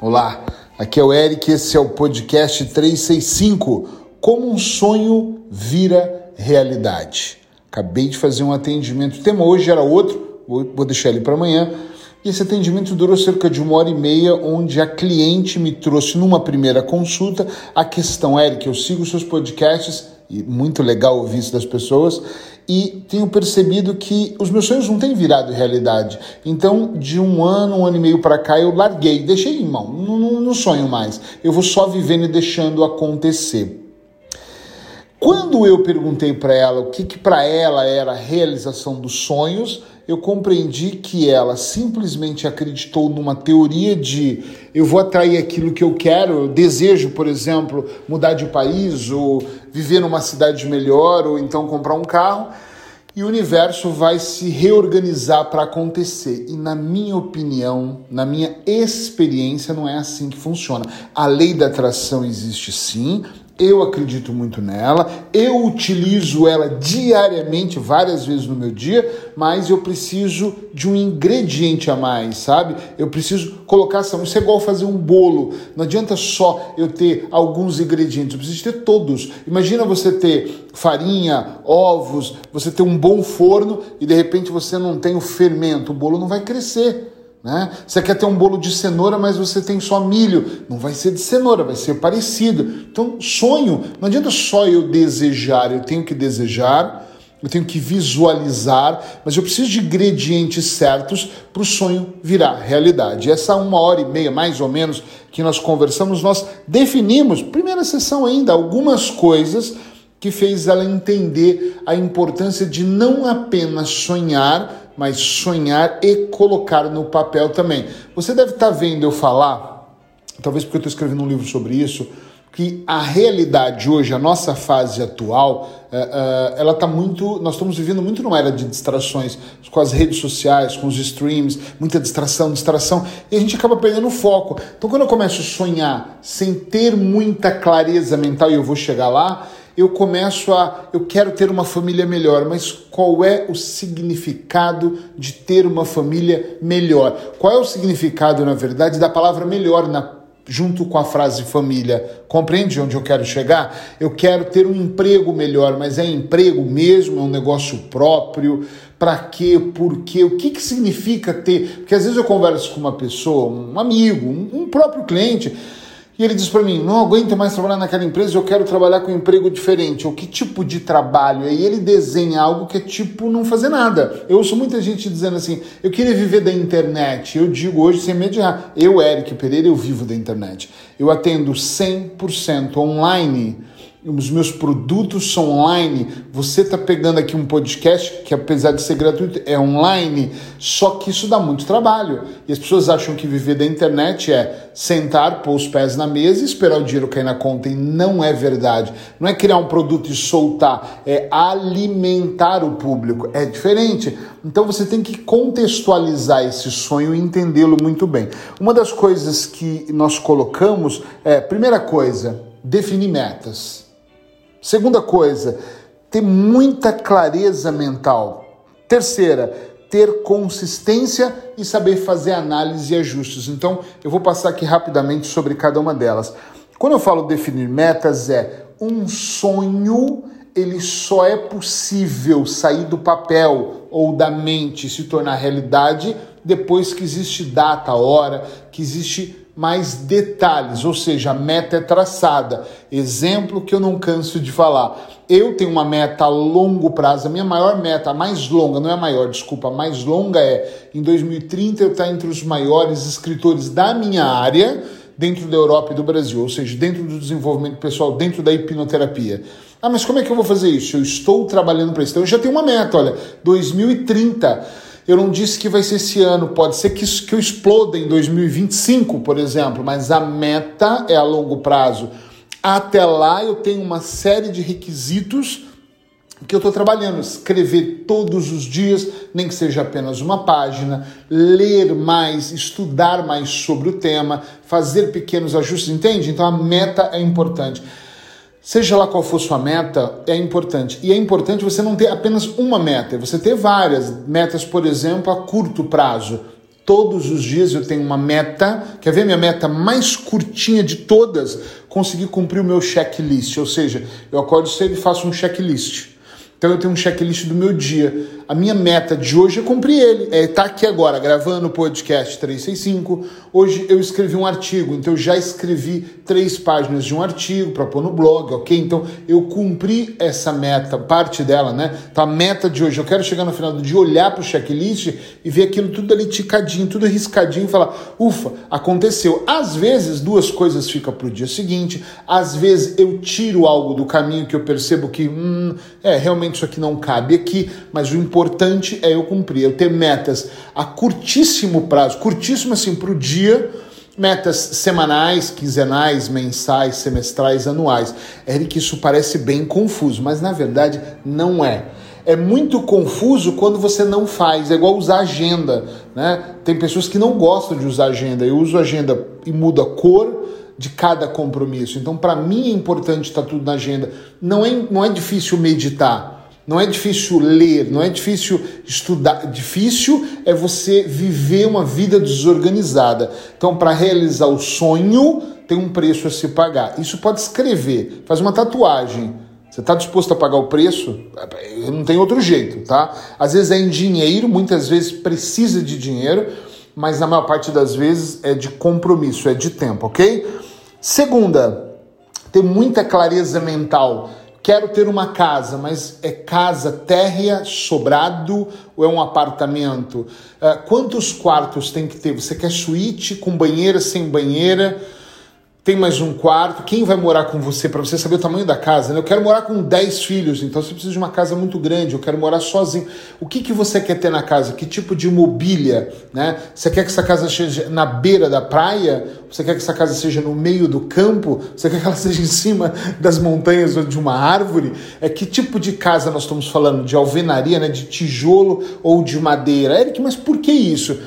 Olá, aqui é o Eric, esse é o podcast 365 Como um sonho vira realidade. Acabei de fazer um atendimento, o tema hoje era outro, vou deixar ele para amanhã. Esse atendimento durou cerca de uma hora e meia, onde a cliente me trouxe numa primeira consulta a questão, Eric, eu sigo seus podcasts, e muito legal ouvir isso das pessoas, e tenho percebido que os meus sonhos não têm virado realidade. Então, de um ano, um ano e meio para cá, eu larguei, deixei em mão, não, não, não sonho mais. Eu vou só vivendo e deixando acontecer. Quando eu perguntei para ela o que, que para ela era a realização dos sonhos, eu compreendi que ela simplesmente acreditou numa teoria de eu vou atrair aquilo que eu quero, eu desejo, por exemplo, mudar de país ou viver numa cidade melhor ou então comprar um carro e o universo vai se reorganizar para acontecer. E na minha opinião, na minha experiência, não é assim que funciona. A lei da atração existe sim, eu acredito muito nela, eu utilizo ela diariamente, várias vezes no meu dia, mas eu preciso de um ingrediente a mais, sabe? Eu preciso colocar. Isso é igual fazer um bolo. Não adianta só eu ter alguns ingredientes, eu preciso ter todos. Imagina você ter farinha, ovos, você ter um bom forno e de repente você não tem o fermento, o bolo não vai crescer. Né? Você quer ter um bolo de cenoura, mas você tem só milho. Não vai ser de cenoura, vai ser parecido. Então, sonho, não adianta só eu desejar, eu tenho que desejar, eu tenho que visualizar, mas eu preciso de ingredientes certos para o sonho virar realidade. Essa uma hora e meia, mais ou menos, que nós conversamos, nós definimos, primeira sessão ainda, algumas coisas que fez ela entender a importância de não apenas sonhar, mas sonhar e colocar no papel também. Você deve estar tá vendo eu falar, talvez porque eu estou escrevendo um livro sobre isso, que a realidade hoje, a nossa fase atual, é, é, ela está muito. Nós estamos vivendo muito numa era de distrações com as redes sociais, com os streams, muita distração, distração, e a gente acaba perdendo o foco. Então, quando eu começo a sonhar sem ter muita clareza mental, e eu vou chegar lá, eu começo a. Eu quero ter uma família melhor, mas qual é o significado de ter uma família melhor? Qual é o significado, na verdade, da palavra melhor na, junto com a frase família? Compreende onde eu quero chegar? Eu quero ter um emprego melhor, mas é emprego mesmo? É um negócio próprio? Para quê? Por quê? O que, que significa ter? Porque às vezes eu converso com uma pessoa, um amigo, um, um próprio cliente e ele diz para mim: não aguento mais trabalhar naquela empresa, eu quero trabalhar com um emprego diferente. Ou que tipo de trabalho? E ele desenha algo que é tipo não fazer nada. Eu ouço muita gente dizendo assim: eu queria viver da internet. Eu digo hoje sem mediar: eu, Eric Pereira, eu vivo da internet. Eu atendo 100% online os meus produtos são online. Você está pegando aqui um podcast que, apesar de ser gratuito, é online, só que isso dá muito trabalho. E as pessoas acham que viver da internet é sentar, pôr os pés na mesa e esperar o dinheiro cair na conta. E não é verdade. Não é criar um produto e soltar, é alimentar o público. É diferente. Então você tem que contextualizar esse sonho e entendê-lo muito bem. Uma das coisas que nós colocamos é, primeira coisa, definir metas. Segunda coisa, ter muita clareza mental. Terceira, ter consistência e saber fazer análise e ajustes. Então, eu vou passar aqui rapidamente sobre cada uma delas. Quando eu falo definir metas, é um sonho, ele só é possível sair do papel ou da mente se tornar realidade depois que existe data, hora, que existe mais detalhes, ou seja, a meta é traçada. Exemplo que eu não canso de falar. Eu tenho uma meta a longo prazo, a minha maior meta, a mais longa, não é a maior, desculpa, a mais longa é em 2030 eu estar entre os maiores escritores da minha área dentro da Europa e do Brasil, ou seja, dentro do desenvolvimento pessoal, dentro da hipnoterapia. Ah, mas como é que eu vou fazer isso? Eu estou trabalhando para isso. Então eu já tenho uma meta, olha, 2030 eu não disse que vai ser esse ano, pode ser que, que eu exploda em 2025, por exemplo, mas a meta é a longo prazo. Até lá eu tenho uma série de requisitos que eu estou trabalhando, escrever todos os dias, nem que seja apenas uma página, ler mais, estudar mais sobre o tema, fazer pequenos ajustes, entende? Então a meta é importante. Seja lá qual for sua meta, é importante. E é importante você não ter apenas uma meta, você ter várias metas, por exemplo, a curto prazo. Todos os dias eu tenho uma meta, quer ver minha meta mais curtinha de todas? Conseguir cumprir o meu checklist, ou seja, eu acordo cedo e faço um checklist. Então eu tenho um checklist do meu dia. A minha meta de hoje é cumprir ele. É estar aqui agora gravando o podcast 365. Hoje eu escrevi um artigo, então eu já escrevi três páginas de um artigo para pôr no blog, ok? Então eu cumpri essa meta, parte dela, né? Então a meta de hoje, eu quero chegar no final do dia, olhar para o checklist e ver aquilo tudo ali ticadinho, tudo riscadinho e falar, ufa, aconteceu. Às vezes duas coisas ficam para o dia seguinte, às vezes eu tiro algo do caminho que eu percebo que, hum, é, realmente isso aqui não cabe aqui, mas o importante é eu cumprir, eu ter metas a curtíssimo prazo, curtíssimo assim para o dia, metas semanais, quinzenais, mensais, semestrais, anuais. Eric, isso parece bem confuso, mas na verdade não é. É muito confuso quando você não faz, é igual usar agenda, né? Tem pessoas que não gostam de usar agenda. Eu uso agenda e mudo a cor de cada compromisso. Então, para mim é importante estar tudo na agenda. Não é, não é difícil meditar. Não é difícil ler, não é difícil estudar. Difícil é você viver uma vida desorganizada. Então, para realizar o sonho, tem um preço a se pagar. Isso pode escrever, faz uma tatuagem. Você está disposto a pagar o preço? Não tem outro jeito, tá? Às vezes é em dinheiro, muitas vezes precisa de dinheiro, mas na maior parte das vezes é de compromisso, é de tempo, ok? Segunda, ter muita clareza mental Quero ter uma casa, mas é casa térrea, sobrado ou é um apartamento? Uh, quantos quartos tem que ter? Você quer suíte com banheira, sem banheira? Tem mais um quarto, quem vai morar com você para você saber o tamanho da casa? Né? Eu quero morar com 10 filhos, então você precisa de uma casa muito grande, eu quero morar sozinho. O que, que você quer ter na casa? Que tipo de mobília? Né? Você quer que essa casa seja na beira da praia? Você quer que essa casa seja no meio do campo? Você quer que ela seja em cima das montanhas ou de uma árvore? É que tipo de casa nós estamos falando? De alvenaria, né? de tijolo ou de madeira? Eric, mas por que isso?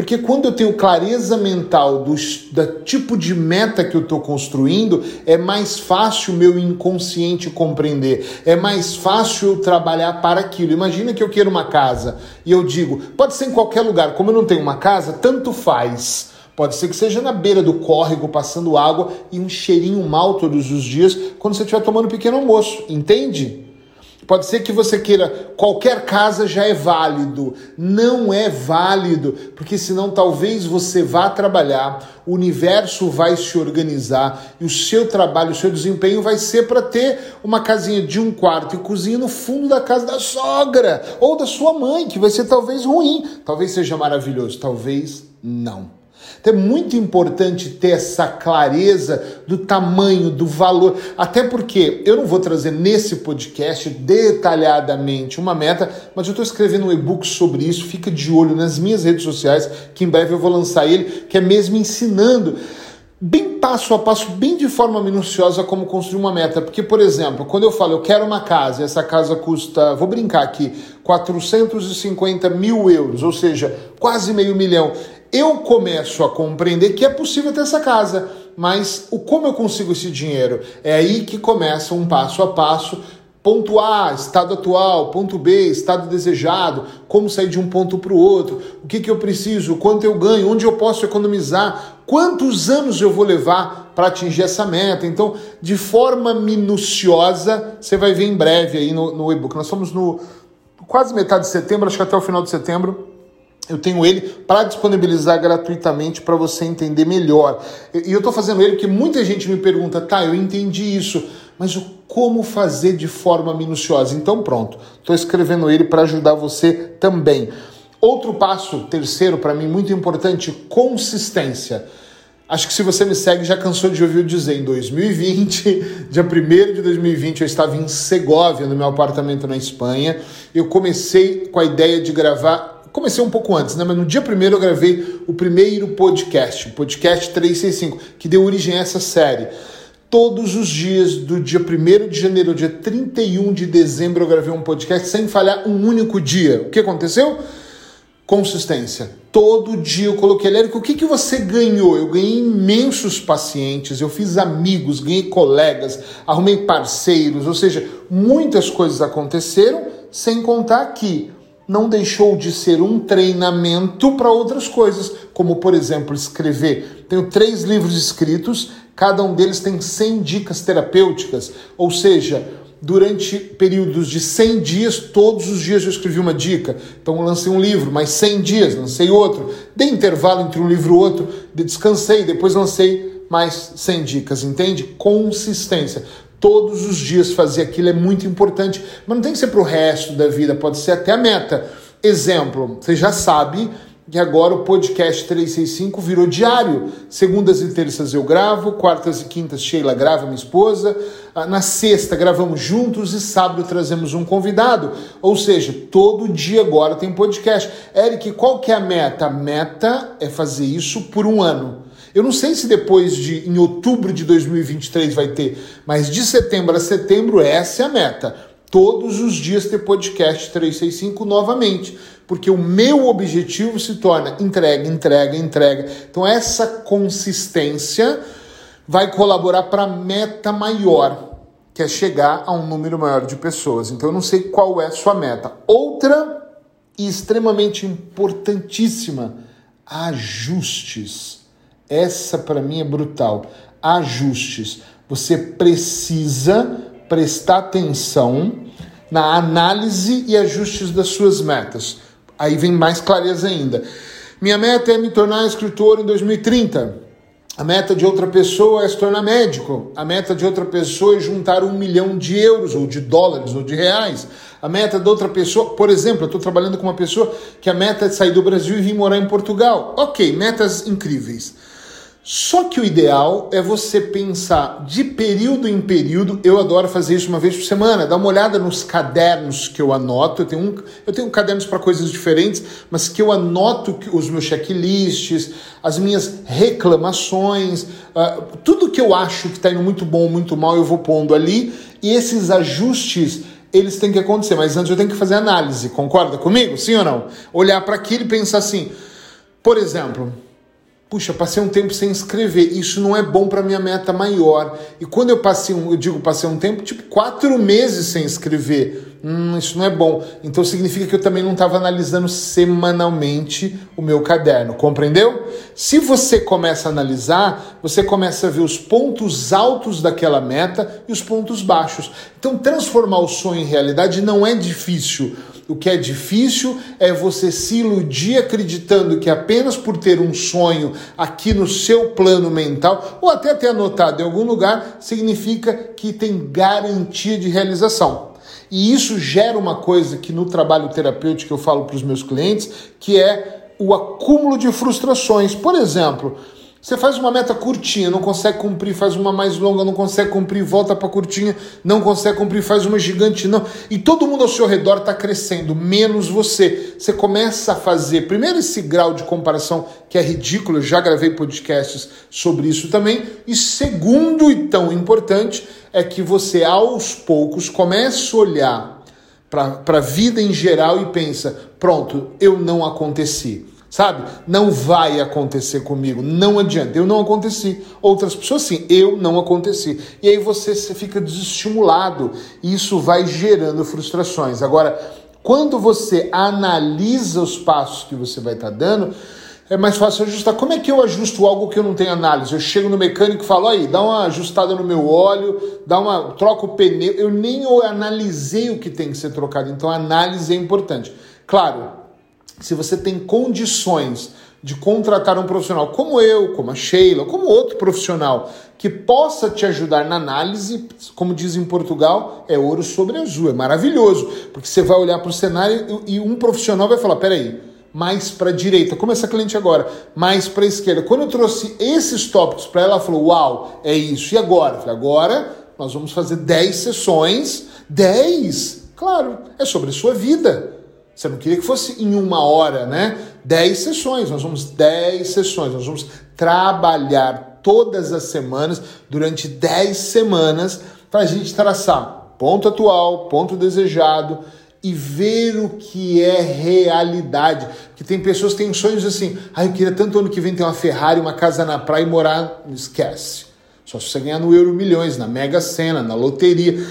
Porque quando eu tenho clareza mental do, do tipo de meta que eu estou construindo, é mais fácil o meu inconsciente compreender, é mais fácil eu trabalhar para aquilo. Imagina que eu quero uma casa e eu digo, pode ser em qualquer lugar, como eu não tenho uma casa, tanto faz. Pode ser que seja na beira do córrego, passando água e um cheirinho mal todos os dias, quando você estiver tomando um pequeno almoço, entende? Pode ser que você queira qualquer casa já é válido. Não é válido, porque senão talvez você vá trabalhar, o universo vai se organizar e o seu trabalho, o seu desempenho vai ser para ter uma casinha de um quarto e cozinha no fundo da casa da sogra ou da sua mãe, que vai ser talvez ruim, talvez seja maravilhoso, talvez não. Então é muito importante ter essa clareza do tamanho, do valor, até porque eu não vou trazer nesse podcast detalhadamente uma meta, mas eu estou escrevendo um e-book sobre isso, fica de olho nas minhas redes sociais, que em breve eu vou lançar ele, que é mesmo ensinando bem passo a passo, bem de forma minuciosa como construir uma meta. Porque, por exemplo, quando eu falo eu quero uma casa, essa casa custa, vou brincar aqui, 450 mil euros, ou seja, quase meio milhão eu começo a compreender que é possível ter essa casa, mas o como eu consigo esse dinheiro? É aí que começa um passo a passo. Ponto A, estado atual, ponto B, estado desejado, como sair de um ponto para o outro, o que, que eu preciso, quanto eu ganho, onde eu posso economizar, quantos anos eu vou levar para atingir essa meta. Então, de forma minuciosa, você vai ver em breve aí no, no e-book. Nós estamos no quase metade de setembro, acho que até o final de setembro eu tenho ele para disponibilizar gratuitamente para você entender melhor. E eu estou fazendo ele porque muita gente me pergunta, tá, eu entendi isso, mas o como fazer de forma minuciosa? Então pronto, estou escrevendo ele para ajudar você também. Outro passo, terceiro para mim, muito importante, consistência. Acho que se você me segue já cansou de ouvir eu dizer, em 2020, dia 1 de 2020, eu estava em Segóvia, no meu apartamento na Espanha. Eu comecei com a ideia de gravar comecei um pouco antes, né? Mas no dia primeiro eu gravei o primeiro podcast, o podcast 365, que deu origem a essa série. Todos os dias, do dia 1 de janeiro ao dia 31 de dezembro, eu gravei um podcast sem falhar um único dia. O que aconteceu? Consistência. Todo dia eu coloquei, Lérico, o que, que você ganhou? Eu ganhei imensos pacientes, eu fiz amigos, ganhei colegas, arrumei parceiros, ou seja, muitas coisas aconteceram, sem contar que não deixou de ser um treinamento para outras coisas, como por exemplo escrever. Tenho três livros escritos, cada um deles tem 100 dicas terapêuticas, ou seja, durante períodos de 100 dias, todos os dias eu escrevi uma dica. Então lancei um livro, mais 100 dias, lancei outro. Dei intervalo entre um livro e outro, descansei, depois lancei mais 100 dicas, entende? Consistência. Todos os dias fazer aquilo é muito importante, mas não tem que ser para o resto da vida, pode ser até a meta. Exemplo, você já sabe que agora o podcast 365 virou diário. Segundas e terças eu gravo, quartas e quintas Sheila grava, minha esposa. Ah, na sexta gravamos juntos e sábado trazemos um convidado. Ou seja, todo dia agora tem podcast. Eric, qual que é a meta? A meta é fazer isso por um ano. Eu não sei se depois de em outubro de 2023 vai ter, mas de setembro a setembro essa é a meta. Todos os dias ter podcast 365 novamente, porque o meu objetivo se torna entrega, entrega, entrega. Então essa consistência vai colaborar para a meta maior, que é chegar a um número maior de pessoas. Então eu não sei qual é a sua meta. Outra e extremamente importantíssima, ajustes. Essa para mim é brutal. Ajustes. Você precisa prestar atenção na análise e ajustes das suas metas. Aí vem mais clareza ainda. Minha meta é me tornar escritor em 2030. A meta de outra pessoa é se tornar médico. A meta de outra pessoa é juntar um milhão de euros, ou de dólares, ou de reais. A meta de outra pessoa, por exemplo, eu estou trabalhando com uma pessoa que a meta é sair do Brasil e vir morar em Portugal. Ok, metas incríveis. Só que o ideal é você pensar de período em período. Eu adoro fazer isso uma vez por semana. Dá uma olhada nos cadernos que eu anoto. Eu tenho, um, eu tenho cadernos para coisas diferentes, mas que eu anoto os meus checklists, as minhas reclamações, uh, tudo que eu acho que está indo muito bom, muito mal, eu vou pondo ali. E esses ajustes eles têm que acontecer, mas antes eu tenho que fazer análise. Concorda comigo? Sim ou não? Olhar para aquilo e pensar assim. Por exemplo, puxa, passei um tempo sem escrever, isso não é bom para minha meta maior. E quando eu passei um, eu digo passei um tempo, tipo quatro meses sem escrever, hum, isso não é bom. Então significa que eu também não estava analisando semanalmente o meu caderno, compreendeu? Se você começa a analisar, você começa a ver os pontos altos daquela meta e os pontos baixos. Então transformar o sonho em realidade não é difícil. O que é difícil é você se iludir acreditando que apenas por ter um sonho aqui no seu plano mental, ou até ter anotado em algum lugar, significa que tem garantia de realização. E isso gera uma coisa que no trabalho terapêutico eu falo para os meus clientes, que é o acúmulo de frustrações. Por exemplo, você faz uma meta curtinha, não consegue cumprir, faz uma mais longa, não consegue cumprir, volta para curtinha, não consegue cumprir, faz uma gigante, não. E todo mundo ao seu redor está crescendo, menos você. Você começa a fazer, primeiro, esse grau de comparação que é ridículo, eu já gravei podcasts sobre isso também. E segundo, e tão importante, é que você aos poucos começa a olhar para a vida em geral e pensa: pronto, eu não aconteci sabe? Não vai acontecer comigo, não adianta, eu não aconteci. Outras pessoas sim, eu não aconteci. E aí você fica desestimulado e isso vai gerando frustrações. Agora, quando você analisa os passos que você vai estar tá dando, é mais fácil ajustar. Como é que eu ajusto algo que eu não tenho análise? Eu chego no mecânico e falo, aí, dá uma ajustada no meu óleo, dá uma, troca o pneu. Eu nem analisei o que tem que ser trocado, então a análise é importante. Claro, se você tem condições de contratar um profissional como eu, como a Sheila, como outro profissional que possa te ajudar na análise, como diz em Portugal, é ouro sobre azul, é maravilhoso, porque você vai olhar para o cenário e um profissional vai falar: peraí, mais para a direita, como essa cliente agora, mais para a esquerda. Quando eu trouxe esses tópicos para ela, ela falou: uau, é isso. E agora? Falei, agora nós vamos fazer 10 sessões. 10? Claro, é sobre a sua vida. Você não queria que fosse em uma hora, né? Dez sessões, nós vamos dez sessões, nós vamos trabalhar todas as semanas, durante dez semanas, para a gente traçar ponto atual, ponto desejado e ver o que é realidade. Porque tem pessoas que têm sonhos assim, ah, eu queria tanto ano que vem ter uma Ferrari, uma casa na praia e morar. Esquece. Só se você ganhar no Euro Milhões, na Mega Sena, na loteria.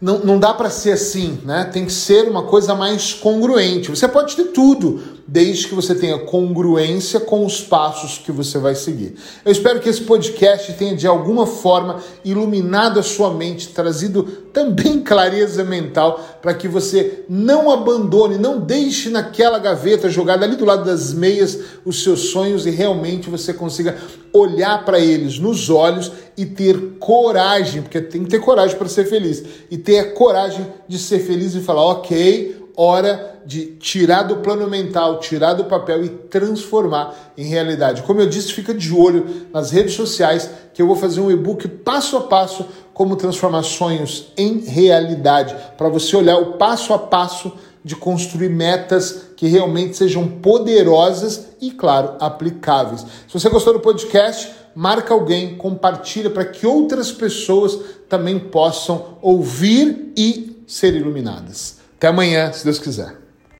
Não, não dá para ser assim, né? Tem que ser uma coisa mais congruente. Você pode ter tudo, desde que você tenha congruência com os passos que você vai seguir. Eu espero que esse podcast tenha de alguma forma iluminado a sua mente, trazido também clareza mental para que você não abandone, não deixe naquela gaveta jogada ali do lado das meias os seus sonhos e realmente você consiga olhar para eles nos olhos e ter coragem, porque tem que ter coragem para ser feliz, e ter a coragem de ser feliz e falar: ok, hora de tirar do plano mental, tirar do papel e transformar em realidade. Como eu disse, fica de olho nas redes sociais que eu vou fazer um e-book passo a passo como transformar sonhos em realidade, para você olhar o passo a passo de construir metas que realmente sejam poderosas e, claro, aplicáveis. Se você gostou do podcast, marca alguém, compartilha para que outras pessoas também possam ouvir e ser iluminadas. Até amanhã, se Deus quiser.